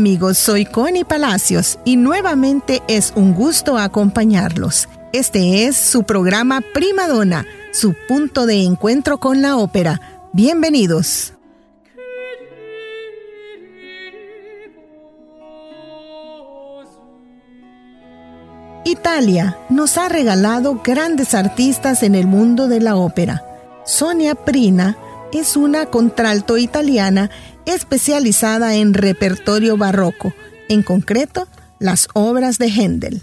Amigos, soy Connie Palacios y nuevamente es un gusto acompañarlos. Este es su programa Primadona, su punto de encuentro con la ópera. Bienvenidos. Italia nos ha regalado grandes artistas en el mundo de la ópera. Sonia Prina es una contralto italiana especializada en repertorio barroco, en concreto las obras de Händel.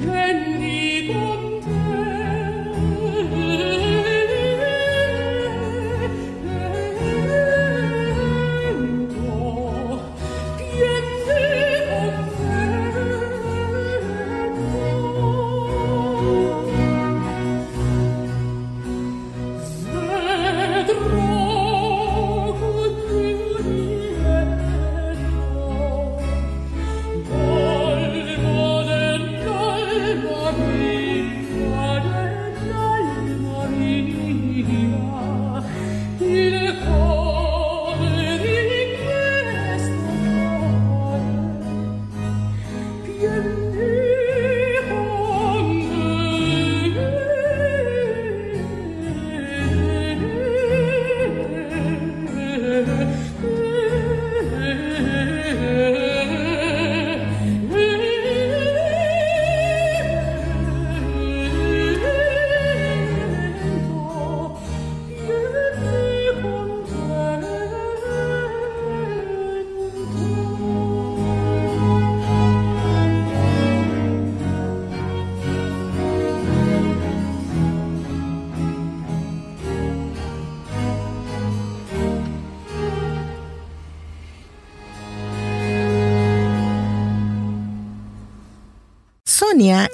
Henry.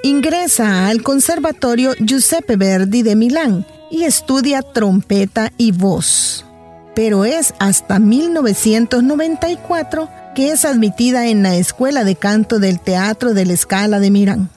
Ingresa al Conservatorio Giuseppe Verdi de Milán y estudia trompeta y voz. Pero es hasta 1994 que es admitida en la Escuela de Canto del Teatro de la Scala de Milán.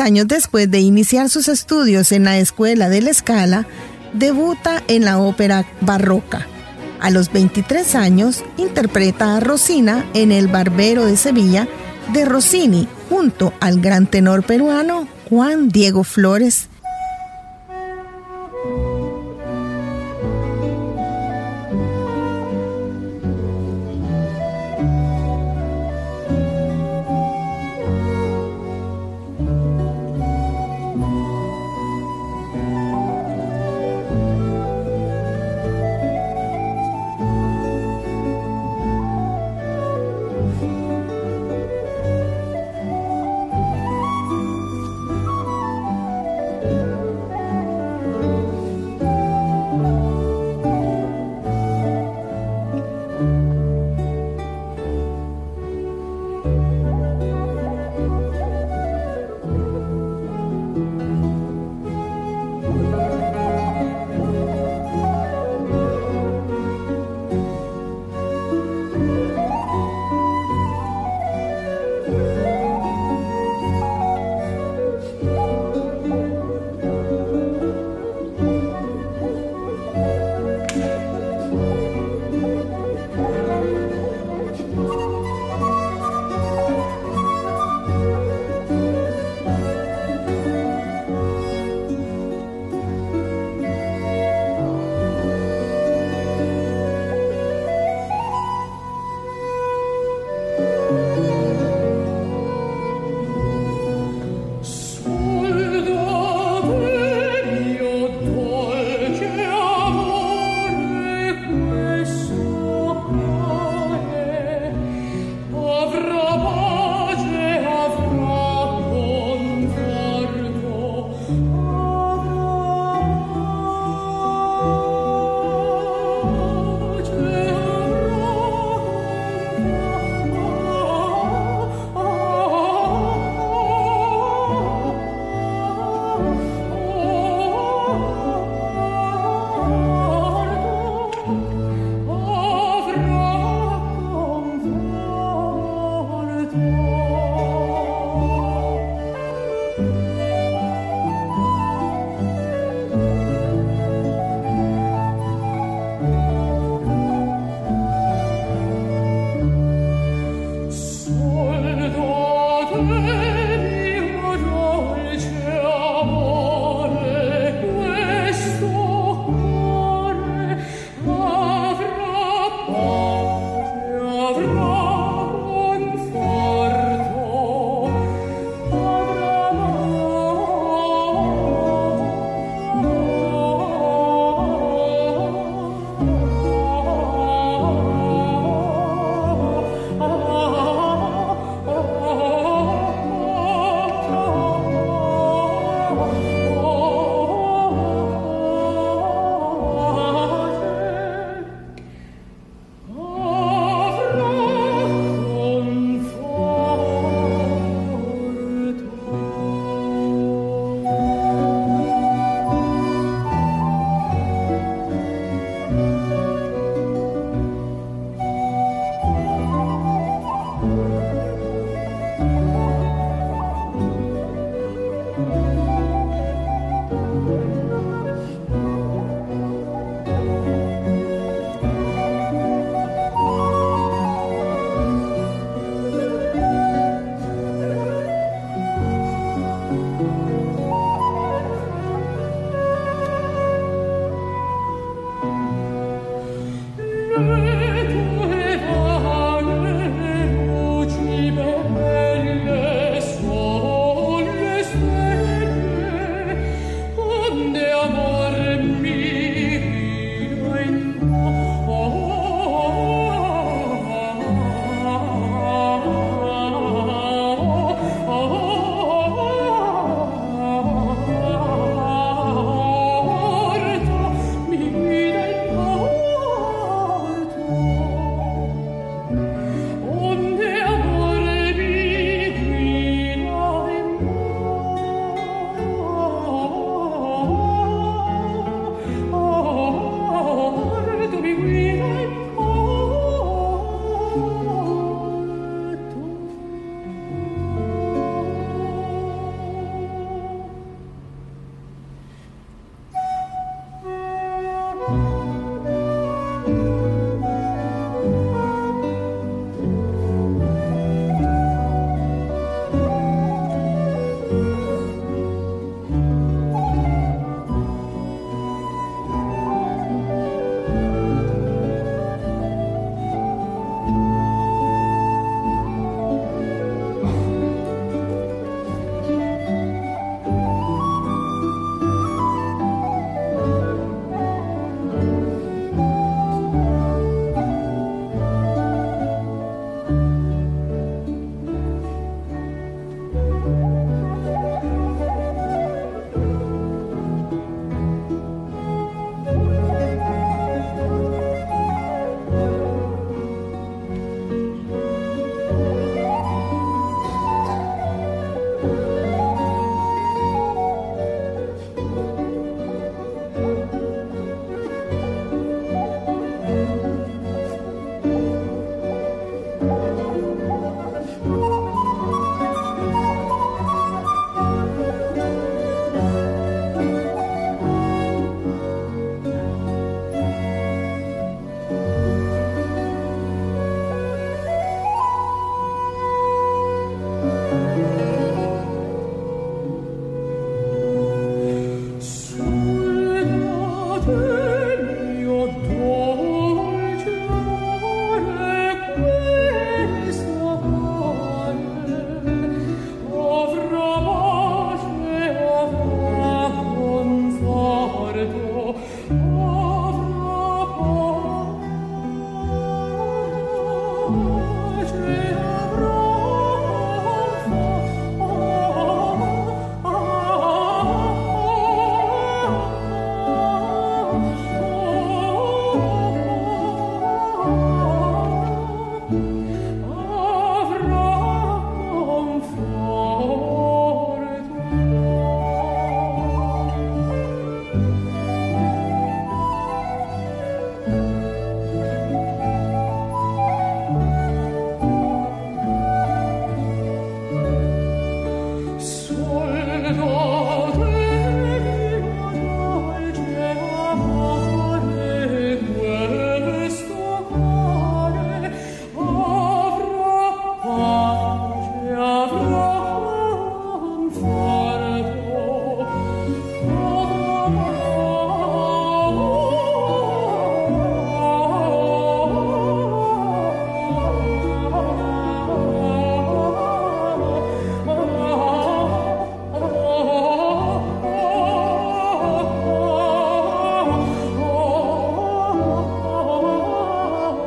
Años después de iniciar sus estudios en la Escuela de la Escala, debuta en la ópera barroca. A los 23 años interpreta a Rosina en El Barbero de Sevilla de Rossini junto al gran tenor peruano Juan Diego Flores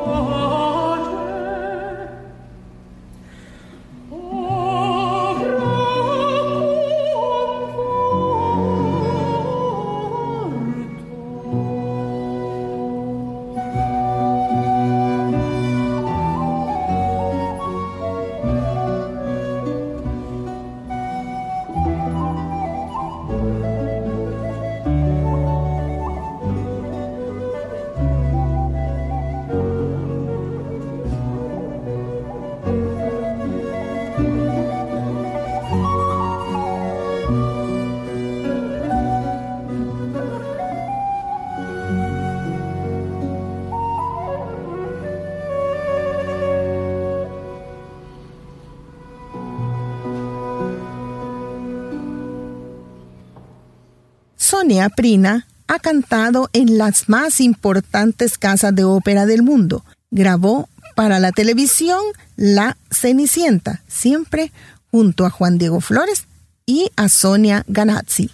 Oh. Sonia Prina ha cantado en las más importantes casas de ópera del mundo. Grabó para la televisión La Cenicienta, siempre junto a Juan Diego Flores y a Sonia Ganazzi.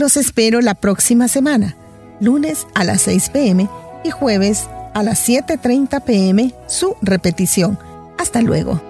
Los espero la próxima semana, lunes a las 6 pm y jueves a las 7.30 pm su repetición. Hasta luego.